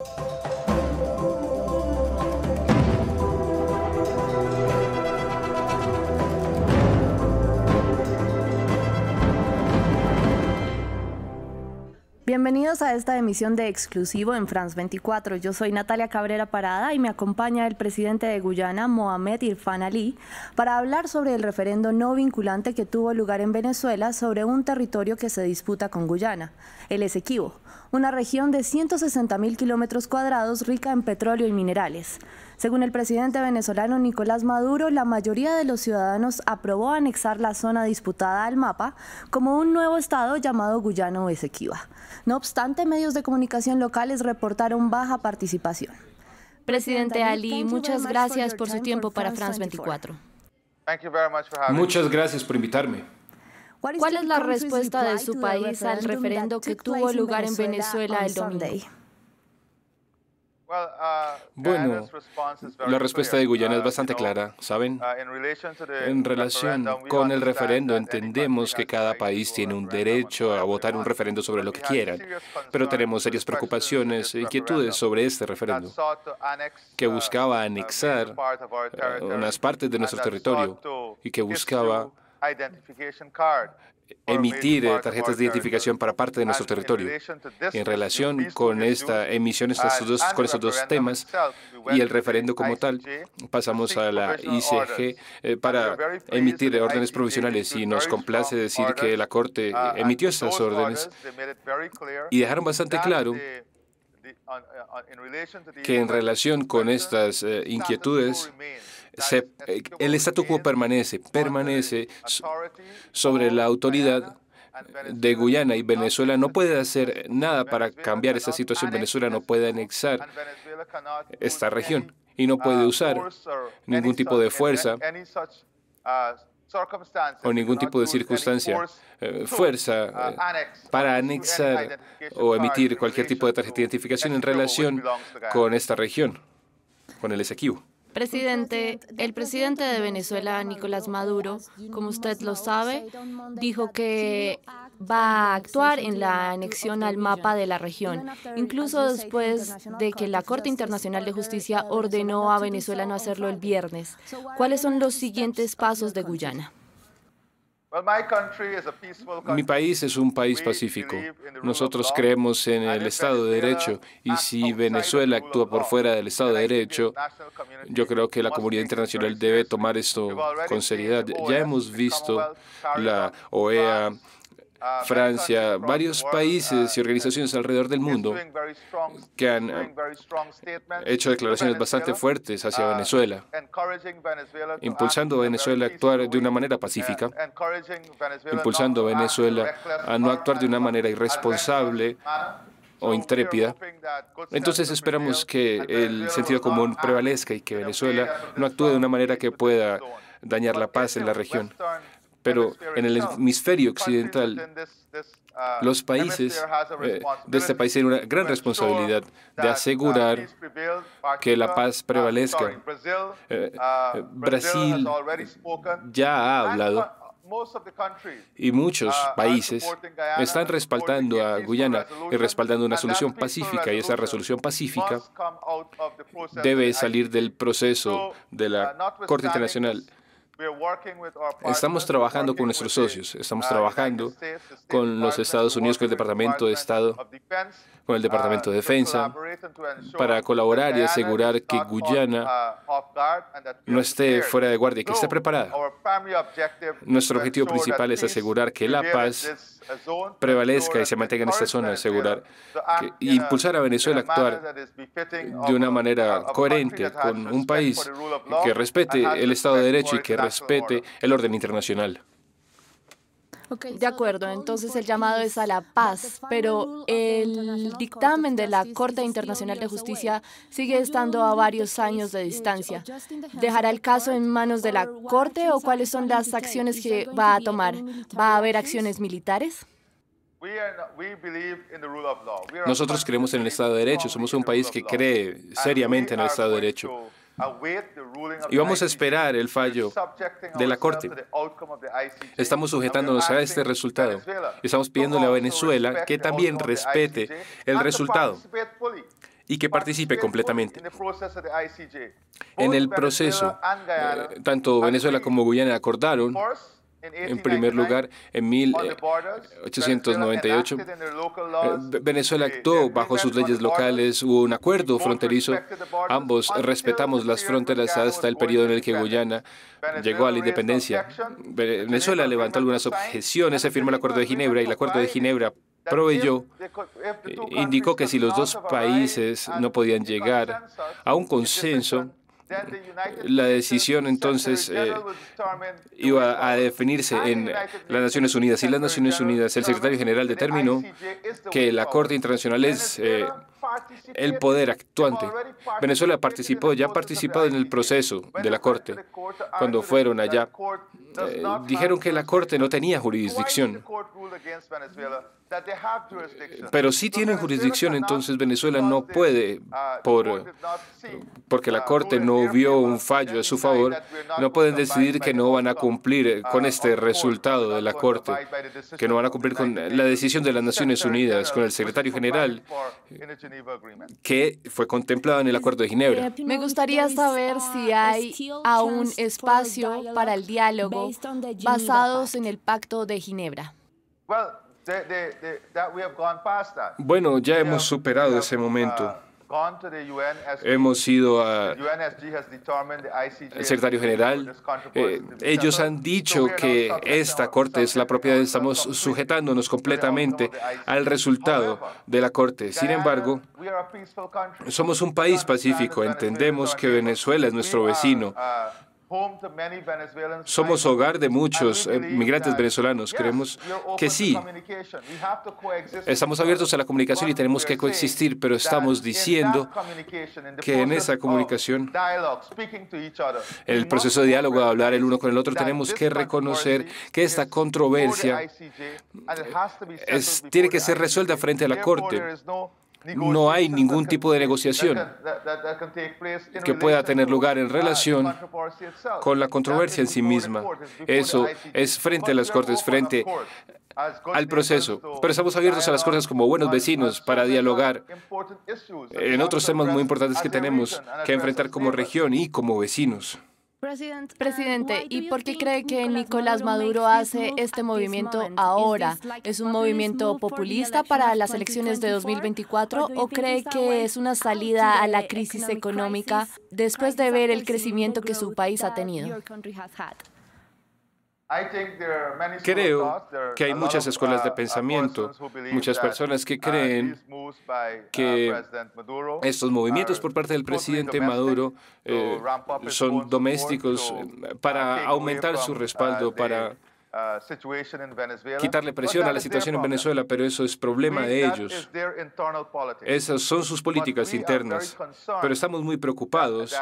Música Bienvenidos a esta emisión de Exclusivo en France 24. Yo soy Natalia Cabrera Parada y me acompaña el presidente de Guyana, Mohamed Irfan Ali, para hablar sobre el referendo no vinculante que tuvo lugar en Venezuela sobre un territorio que se disputa con Guyana, el Esequibo, una región de 160 mil kilómetros cuadrados rica en petróleo y minerales. Según el presidente venezolano Nicolás Maduro, la mayoría de los ciudadanos aprobó anexar la zona disputada al mapa como un nuevo estado llamado Guyana o Esequiba. No obstante, medios de comunicación locales reportaron baja participación. Presidente Ali, muchas gracias por su tiempo para France 24. Muchas gracias por invitarme. ¿Cuál es la respuesta de su país al referendo que tuvo lugar en Venezuela el domingo? Uh, bueno, la respuesta de Guyana es uh, bastante clara, ¿saben? Uh, en relación con el referendo, entendemos que cada país tiene un derecho a votar un referendo sobre lo que quieran, pero tenemos serias preocupaciones e inquietudes sobre este referendo, que buscaba anexar unas partes de nuestro territorio y que buscaba emitir eh, tarjetas de identificación para parte de nuestro territorio. En relación con esta emisión con estos dos temas y el referendo como tal, pasamos a la ICG eh, para emitir órdenes provisionales y nos complace decir que la Corte emitió estas órdenes y dejaron bastante claro que en relación con estas eh, inquietudes, eh, el statu quo permanece, permanece sobre la autoridad de Guyana y Venezuela no puede hacer nada para cambiar esa situación. Venezuela no puede anexar esta región y no puede usar ningún tipo de fuerza o ningún tipo de circunstancia, eh, fuerza eh, para anexar o emitir cualquier tipo de tarjeta de identificación en relación con esta región, con el Esequibo. Presidente, el presidente de Venezuela, Nicolás Maduro, como usted lo sabe, dijo que va a actuar en la anexión al mapa de la región, incluso después de que la Corte Internacional de Justicia ordenó a Venezuela no hacerlo el viernes. ¿Cuáles son los siguientes pasos de Guyana? Mi país es un país pacífico. Nosotros creemos en el Estado de Derecho y si Venezuela actúa por fuera del Estado de Derecho, yo creo que la comunidad internacional debe tomar esto con seriedad. Ya hemos visto la OEA Francia, varios países y organizaciones alrededor del mundo que han hecho declaraciones bastante fuertes hacia Venezuela, impulsando a Venezuela a actuar de una manera pacífica, impulsando a Venezuela a no actuar de una manera irresponsable o intrépida. Entonces esperamos que el sentido común prevalezca y que Venezuela no actúe de una manera que pueda dañar la paz en la región. Pero en el hemisferio occidental, los países eh, de este país tienen una gran responsabilidad de asegurar que la paz prevalezca. Eh, eh, Brasil ya ha hablado. y muchos países están respaldando a Guyana y respaldando una solución pacífica y esa resolución pacífica debe salir del proceso de la Corte Internacional Estamos trabajando con nuestros socios, estamos uh, trabajando con los Estados Unidos, con el Departamento de Estado, con el Departamento de uh, Defensa, para colaborar y asegurar que Guyana uh, no esté fuera de guardia, que esté preparada. Nuestro objetivo principal es asegurar que la paz prevalezca y se mantenga en esta zona, asegurar que, impulsar a Venezuela a actuar de una manera coherente con un país que respete el Estado de Derecho y que respete el orden internacional. De acuerdo, entonces el llamado es a la paz, pero el dictamen de la Corte Internacional de Justicia sigue estando a varios años de distancia. ¿Dejará el caso en manos de la Corte o cuáles son las acciones que va a tomar? ¿Va a haber acciones militares? Nosotros creemos en el Estado de Derecho, somos un país que cree seriamente en el Estado de Derecho. Y vamos a esperar el fallo de la Corte. Estamos sujetándonos a este resultado. Estamos pidiéndole a Venezuela que también respete el resultado y que participe completamente. En el proceso, eh, tanto Venezuela como Guyana acordaron en primer lugar, en 1898, eh, Venezuela actuó bajo sus leyes locales, hubo un acuerdo fronterizo, ambos respetamos las fronteras hasta el periodo en el que Guyana llegó a la independencia. Venezuela levantó algunas objeciones, se firmó el Acuerdo de Ginebra y el Acuerdo de Ginebra proveyó, indicó que si los dos países no podían llegar a un consenso, la decisión entonces eh, iba a definirse en las Naciones Unidas. Y las Naciones Unidas, el secretario general determinó que la Corte Internacional es eh, el poder actuante. Venezuela participó, ya ha participado en el proceso de la Corte. Cuando fueron allá, eh, dijeron que la Corte no tenía jurisdicción. Pero si tienen jurisdicción, entonces Venezuela no puede, por, porque la Corte no vio un fallo a su favor, no pueden decidir que no van a cumplir con este resultado de la Corte, que no van a cumplir con la decisión de las Naciones Unidas, con el secretario general, que fue contemplado en el Acuerdo de Ginebra. Me gustaría saber si hay aún espacio para el diálogo basados en el Pacto de Ginebra. Bueno, ya hemos superado ese momento. Hemos ido al secretario general. Eh, ellos han dicho que esta Corte es la propiedad. Estamos sujetándonos completamente al resultado de la Corte. Sin embargo, somos un país pacífico. Entendemos que Venezuela es nuestro vecino. Somos hogar de muchos eh, migrantes venezolanos. Creemos que sí. Estamos abiertos a la comunicación y tenemos que coexistir, pero estamos diciendo que en esa comunicación, en el proceso de diálogo, de hablar el uno con el otro, tenemos que reconocer que esta controversia tiene que ser resuelta frente a la Corte no hay ningún tipo de negociación que pueda tener lugar en relación con la controversia en sí misma. Eso es frente a las Cortes, frente al proceso. Pero estamos abiertos a las Cortes como buenos vecinos para dialogar en otros temas muy importantes que tenemos que enfrentar como región y como vecinos. Presidente, ¿y por qué cree que Nicolás Maduro hace este movimiento ahora? ¿Es un movimiento populista para las elecciones de 2024 o cree que es una salida a la crisis económica después de ver el crecimiento que su país ha tenido? Creo que hay muchas escuelas de uh, pensamiento, muchas personas que uh, creen que uh, estos movimientos por parte del presidente Maduro eh, son domésticos eh, para aumentar su respaldo, para quitarle presión a la situación en Venezuela, pero eso es problema de ellos. Esas son sus políticas internas. Pero estamos muy preocupados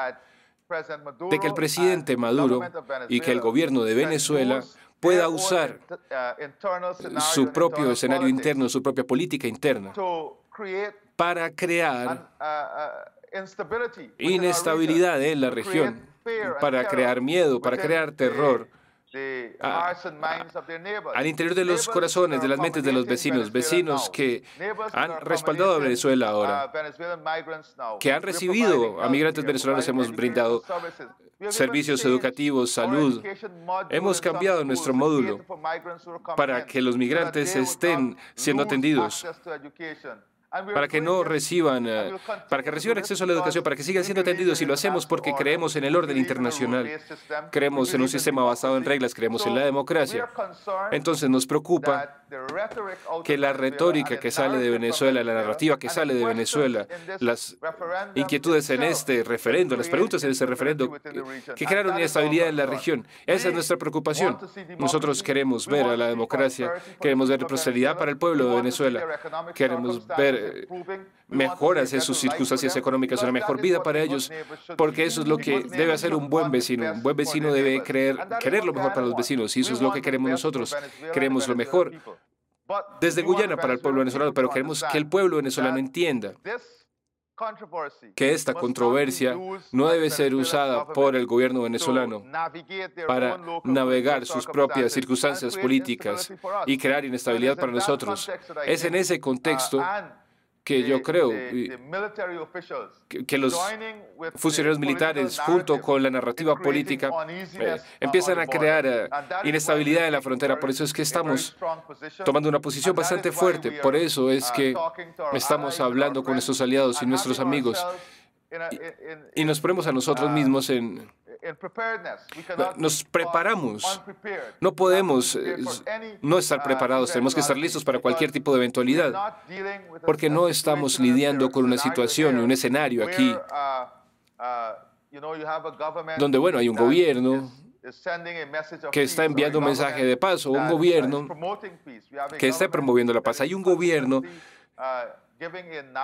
de que el presidente Maduro y que el gobierno de Venezuela pueda usar uh, su propio escenario interno, su propia política interna, para crear uh, uh, inestabilidad en la región, para crear miedo, para crear terror Ah, al interior de los corazones, de las mentes de los vecinos, vecinos que han respaldado a Venezuela ahora, que han recibido a migrantes venezolanos, hemos brindado servicios educativos, salud. Hemos cambiado nuestro módulo para que los migrantes estén siendo atendidos para que no reciban, eh, para que reciban acceso a la educación, para que sigan siendo atendidos. Y lo hacemos porque creemos en el orden internacional, creemos en un sistema basado en reglas, creemos en la democracia. Entonces nos preocupa que la retórica que sale de Venezuela, la narrativa que sale de Venezuela, las inquietudes en este referendo, las preguntas en este referendo, que crearon inestabilidad en la región. Esa es nuestra preocupación. Nosotros queremos ver a la democracia, queremos ver prosperidad para el pueblo de Venezuela, queremos ver mejoras en sus circunstancias económicas, una mejor vida para ellos, porque eso es lo que debe hacer un buen vecino. Un buen vecino debe creer, querer lo mejor para los vecinos, y eso es lo que queremos nosotros. Queremos lo mejor desde Guyana para el pueblo venezolano, pero queremos que el pueblo venezolano entienda que esta controversia no debe ser usada por el gobierno venezolano para navegar sus propias circunstancias políticas y crear inestabilidad para nosotros. Es en ese contexto que yo creo que, los funcionarios militares, junto con la narrativa política, eh, empiezan a crear eh, inestabilidad en la frontera. Por eso es que estamos tomando una posición bastante fuerte. Por eso es que estamos hablando con nuestros aliados y nuestros amigos y, nos ponemos a nosotros mismos en, nos preparamos. No podemos eh, no estar preparados. Tenemos que estar listos para cualquier tipo de eventualidad. Porque no estamos lidiando con una situación y un escenario aquí donde, bueno, hay un gobierno que está enviando un mensaje de paz o un gobierno que está promoviendo la paz. Hay un gobierno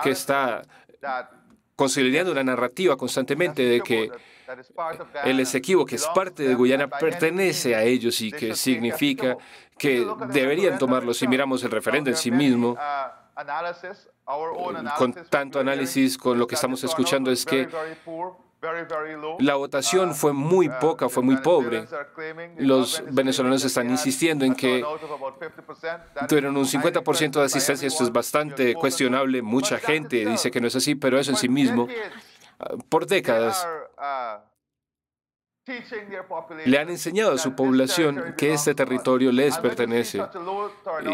que está consolidando una narrativa constantemente de que el Esequibo, que es parte de Guyana, pertenece a ellos y que significa que deberían tomarlo. Si miramos el referendo en sí mismo, con tanto análisis, con lo que estamos escuchando, es que la votación fue muy poca, fue muy pobre. Los venezolanos están insistiendo en que tuvieron un 50% de asistencia. Esto es bastante cuestionable. Mucha gente dice que no es así, pero eso en sí mismo, por décadas, le han enseñado a su población que este territorio les pertenece.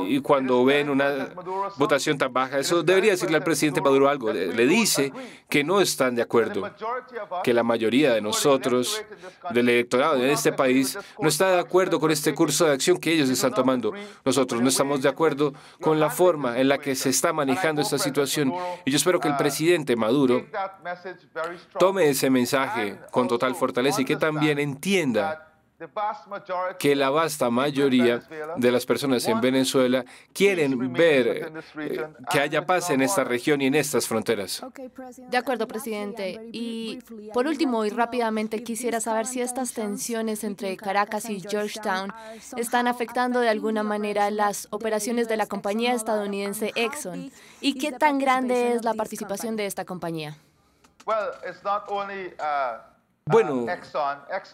Y cuando ven una votación tan baja, eso debería decirle al presidente Maduro algo. Le dice que no están de acuerdo, que la mayoría de nosotros, del electorado de este país, no está de acuerdo con este curso de acción que ellos están tomando. Nosotros no estamos de acuerdo con la forma en la que se está manejando esta situación. Y yo espero que el presidente Maduro tome ese mensaje con total fortaleza y que también también entienda que la vasta mayoría de las personas en Venezuela quieren ver que haya paz en esta región y en estas fronteras. De acuerdo, presidente. Y por último y rápidamente quisiera saber si estas tensiones entre Caracas y Georgetown están afectando de alguna manera las operaciones de la compañía estadounidense Exxon y qué tan grande es la participación de esta compañía. Bueno,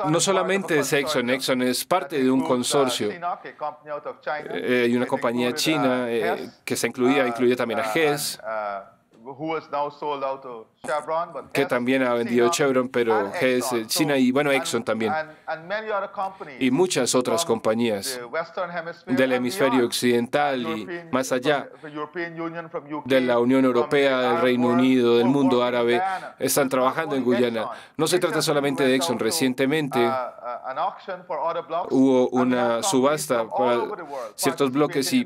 no solamente es Exxon, Exxon es parte de un consorcio. Hay una compañía china eh, que se incluía, incluye también a GES que también ha vendido Chevron, pero es China y bueno, Exxon también. Y muchas otras compañías del hemisferio occidental y más allá de la Unión Europea, del Reino Unido, del mundo árabe, están trabajando en Guyana. No se trata solamente de Exxon. Recientemente hubo una subasta para ciertos bloques y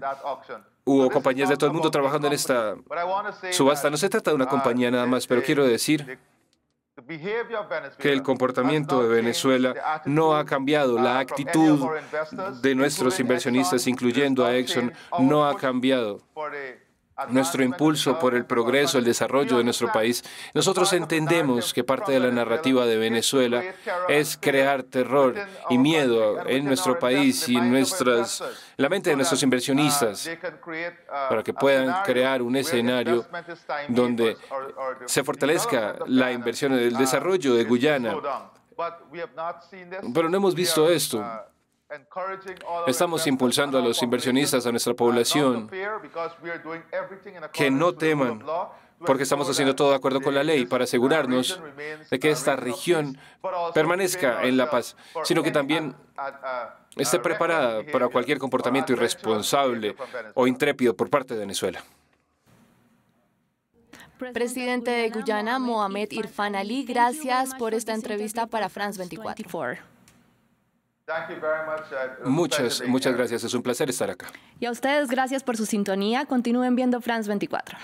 hubo compañías de todo el mundo trabajando en esta subasta. No se trata de una compañía nada más, pero quiero decir que el comportamiento de Venezuela no ha cambiado, la actitud de nuestros inversionistas, incluyendo a Exxon, no ha cambiado nuestro impulso por el progreso, el desarrollo de nuestro país. Nosotros entendemos que parte de la narrativa de Venezuela es crear terror y miedo en nuestro país y en nuestras, la mente de nuestros inversionistas para que puedan crear un escenario donde se fortalezca la inversión en el desarrollo de Guyana. Pero no hemos visto esto. Estamos impulsando a los inversionistas, a nuestra población, que no teman, porque estamos haciendo todo de acuerdo con la ley para asegurarnos de que esta región permanezca en la paz, sino que también esté preparada para cualquier comportamiento irresponsable o intrépido por parte de Venezuela. Presidente de Guyana, Mohamed Irfan Ali, gracias por esta entrevista para France 24. Muchas, muchas gracias. Es un placer estar acá. Y a ustedes, gracias por su sintonía. Continúen viendo France 24.